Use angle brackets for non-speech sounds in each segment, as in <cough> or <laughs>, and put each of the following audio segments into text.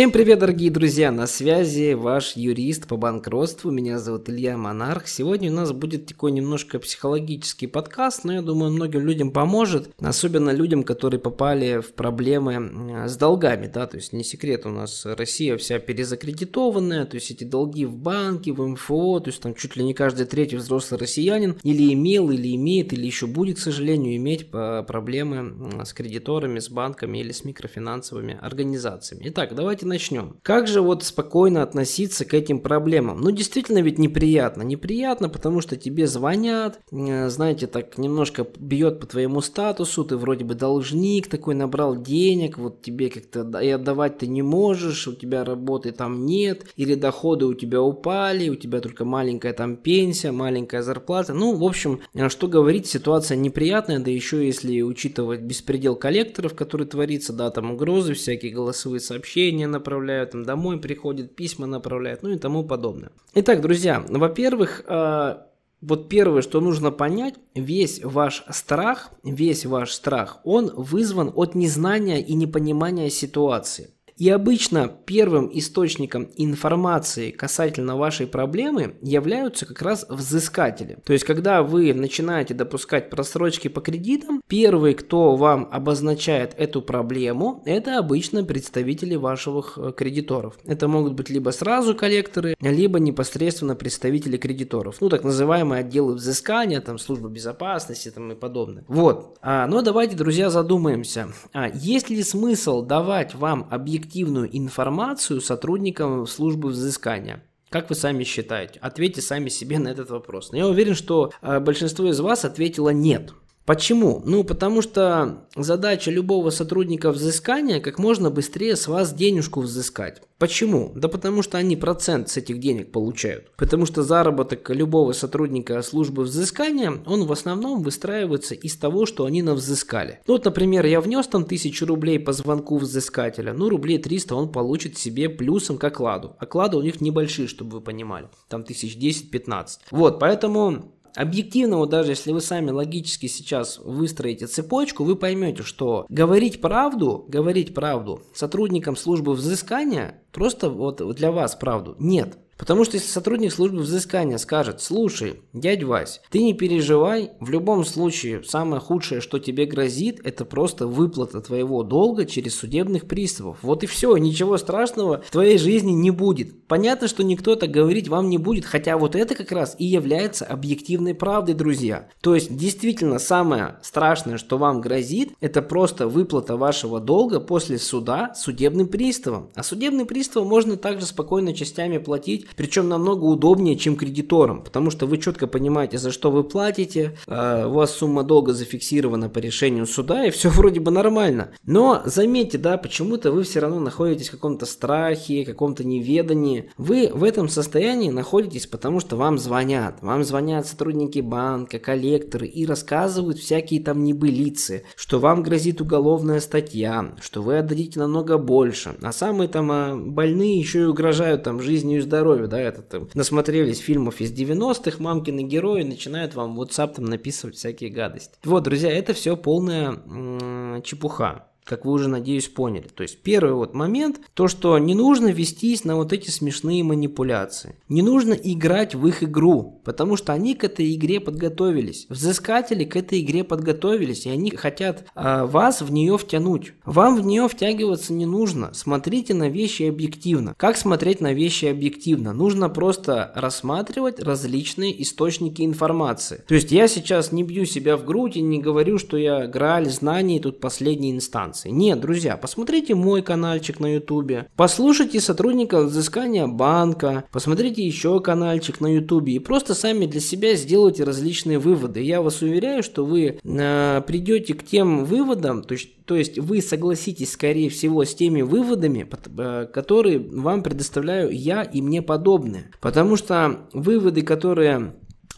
Всем привет, дорогие друзья! На связи ваш юрист по банкротству. Меня зовут Илья Монарх. Сегодня у нас будет такой немножко психологический подкаст, но я думаю, многим людям поможет, особенно людям, которые попали в проблемы с долгами, да, то есть не секрет, у нас Россия вся перезакредитованная, то есть эти долги в банке, в МФО, то есть там чуть ли не каждый третий взрослый россиянин или имел, или имеет, или еще будет, к сожалению, иметь проблемы с кредиторами, с банками или с микрофинансовыми организациями. Итак, давайте начнем. Как же вот спокойно относиться к этим проблемам? Ну, действительно ведь неприятно. Неприятно, потому что тебе звонят, знаете, так немножко бьет по твоему статусу, ты вроде бы должник, такой набрал денег, вот тебе как-то и отдавать ты не можешь, у тебя работы там нет, или доходы у тебя упали, у тебя только маленькая там пенсия, маленькая зарплата. Ну, в общем, э, что говорить, ситуация неприятная, да еще если учитывать беспредел коллекторов, который творится, да, там угрозы, всякие голосовые сообщения, направляют, там домой приходят, письма направляют, ну и тому подобное. Итак, друзья, во-первых, э, вот первое, что нужно понять, весь ваш страх, весь ваш страх, он вызван от незнания и непонимания ситуации. И обычно первым источником информации касательно вашей проблемы являются как раз взыскатели. То есть, когда вы начинаете допускать просрочки по кредитам, первый, кто вам обозначает эту проблему, это обычно представители ваших э, кредиторов. Это могут быть либо сразу коллекторы, либо непосредственно представители кредиторов. Ну, так называемые отделы взыскания, там, служба безопасности там, и подобное. Вот. А, но давайте, друзья, задумаемся. А, есть ли смысл давать вам объективные объективную информацию сотрудникам службы взыскания? Как вы сами считаете? Ответьте сами себе на этот вопрос. Но я уверен, что э, большинство из вас ответило нет. Почему? Ну, потому что задача любого сотрудника взыскания как можно быстрее с вас денежку взыскать. Почему? Да потому что они процент с этих денег получают. Потому что заработок любого сотрудника службы взыскания, он в основном выстраивается из того, что они навзыскали. Ну, вот, например, я внес там тысячу рублей по звонку взыскателя, ну, рублей 300 он получит себе плюсом к окладу. Оклады у них небольшие, чтобы вы понимали. Там тысяч 10-15. Вот, поэтому Объективно, вот даже если вы сами логически сейчас выстроите цепочку, вы поймете, что говорить правду, говорить правду сотрудникам службы взыскания просто вот для вас правду нет. Потому что если сотрудник службы взыскания скажет, слушай, дядь Вась, ты не переживай, в любом случае самое худшее, что тебе грозит, это просто выплата твоего долга через судебных приставов. Вот и все, ничего страшного в твоей жизни не будет. Понятно, что никто так говорить вам не будет, хотя вот это как раз и является объективной правдой, друзья. То есть действительно самое страшное, что вам грозит, это просто выплата вашего долга после суда судебным приставом. А судебным приставом можно также спокойно частями платить причем намного удобнее, чем кредиторам, потому что вы четко понимаете, за что вы платите, а, у вас сумма долга зафиксирована по решению суда, и все <laughs> вроде бы нормально. Но заметьте, да, почему-то вы все равно находитесь в каком-то страхе, каком-то неведании. Вы в этом состоянии находитесь, потому что вам звонят. Вам звонят сотрудники банка, коллекторы и рассказывают всякие там небылицы, что вам грозит уголовная статья, что вы отдадите намного больше. А самые там а, больные еще и угрожают там жизнью и здоровьем крови, да, это там, насмотрелись фильмов из 90-х, мамкины герои начинают вам в WhatsApp там написывать всякие гадости. Вот, друзья, это все полная м- чепуха как вы уже, надеюсь, поняли. То есть первый вот момент, то, что не нужно вестись на вот эти смешные манипуляции. Не нужно играть в их игру, потому что они к этой игре подготовились. Взыскатели к этой игре подготовились, и они хотят а, вас в нее втянуть. Вам в нее втягиваться не нужно. Смотрите на вещи объективно. Как смотреть на вещи объективно? Нужно просто рассматривать различные источники информации. То есть я сейчас не бью себя в грудь и не говорю, что я граль знаний тут последней инстанции информации. Нет, друзья, посмотрите мой каналчик на ютубе, послушайте сотрудников взыскания банка, посмотрите еще каналчик на ютубе и просто сами для себя сделайте различные выводы. Я вас уверяю, что вы э, придете к тем выводам, то есть, то есть вы согласитесь, скорее всего, с теми выводами, э, которые вам предоставляю я и мне подобные. Потому что выводы, которые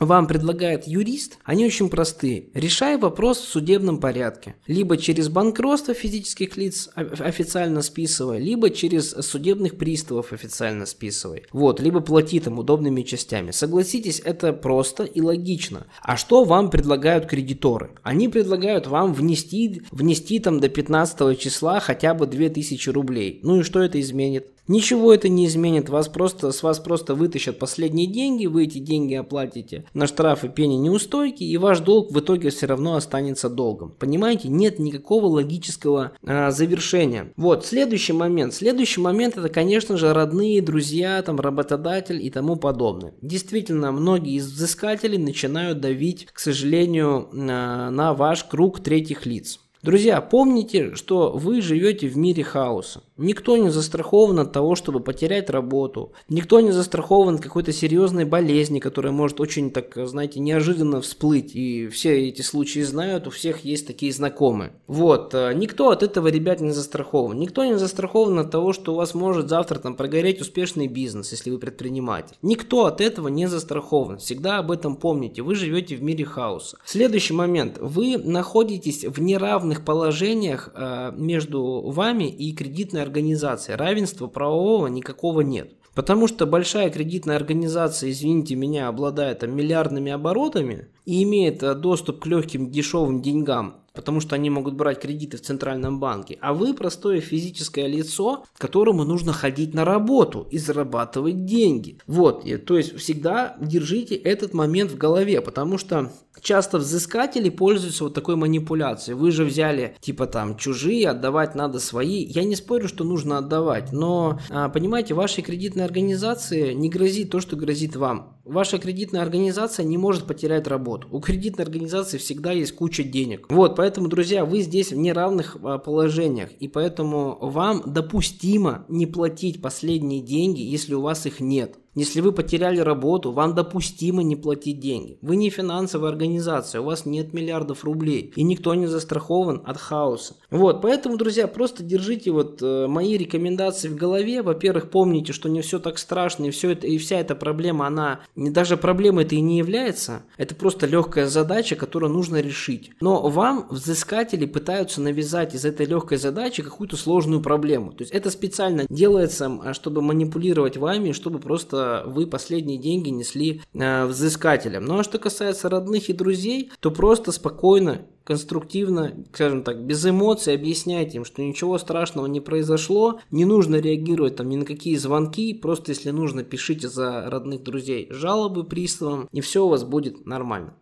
вам предлагает юрист, они очень простые. Решай вопрос в судебном порядке. Либо через банкротство физических лиц официально списывай, либо через судебных приставов официально списывай. Вот, либо плати там удобными частями. Согласитесь, это просто и логично. А что вам предлагают кредиторы? Они предлагают вам внести, внести там до 15 числа хотя бы 2000 рублей. Ну и что это изменит? Ничего это не изменит, вас просто, с вас просто вытащат последние деньги, вы эти деньги оплатите на штрафы, пени, неустойки, и ваш долг в итоге все равно останется долгом. Понимаете, нет никакого логического а, завершения. Вот, следующий момент. Следующий момент это, конечно же, родные, друзья, там, работодатель и тому подобное. Действительно, многие из взыскателей начинают давить, к сожалению, на, на ваш круг третьих лиц. Друзья, помните, что вы живете в мире хаоса. Никто не застрахован от того, чтобы потерять работу. Никто не застрахован от какой-то серьезной болезни, которая может очень, так, знаете, неожиданно всплыть. И все эти случаи знают, у всех есть такие знакомые. Вот, э, никто от этого, ребят, не застрахован. Никто не застрахован от того, что у вас может завтра там прогореть успешный бизнес, если вы предприниматель. Никто от этого не застрахован. Всегда об этом помните. Вы живете в мире хаоса. Следующий момент. Вы находитесь в неравных равных положениях э, между вами и кредитной организацией. Равенства правового никакого нет. Потому что большая кредитная организация, извините меня, обладает там, миллиардными оборотами и имеет э, доступ к легким дешевым деньгам, потому что они могут брать кредиты в центральном банке, а вы простое физическое лицо, которому нужно ходить на работу и зарабатывать деньги. Вот, и, то есть всегда держите этот момент в голове, потому что часто взыскатели пользуются вот такой манипуляцией. Вы же взяли типа там чужие, отдавать надо свои. Я не спорю, что нужно отдавать, но а, понимаете, вашей кредитной организации не грозит то, что грозит вам. Ваша кредитная организация не может потерять работу. У кредитной организации всегда есть куча денег. Вот, поэтому, друзья, вы здесь в неравных а, положениях, и поэтому вам допустимо не платить последние деньги, если у вас их нет. Если вы потеряли работу, вам допустимо не платить деньги. Вы не финансовая организация, у вас нет миллиардов рублей, и никто не застрахован от хаоса. Вот, поэтому, друзья, просто держите вот э, мои рекомендации в голове. Во-первых, помните, что не все так страшно, и все это, и вся эта проблема, она не даже проблемой это и не является. Это просто легкая задача, которую нужно решить. Но вам взыскатели пытаются навязать из этой легкой задачи какую-то сложную проблему. То есть это специально делается, чтобы манипулировать вами, чтобы просто вы последние деньги несли э, взыскателям. Ну а что касается родных и друзей, то просто спокойно конструктивно, скажем так, без эмоций объясняйте им, что ничего страшного не произошло, не нужно реагировать там ни на какие звонки, просто если нужно, пишите за родных друзей жалобы приставам, и все у вас будет нормально.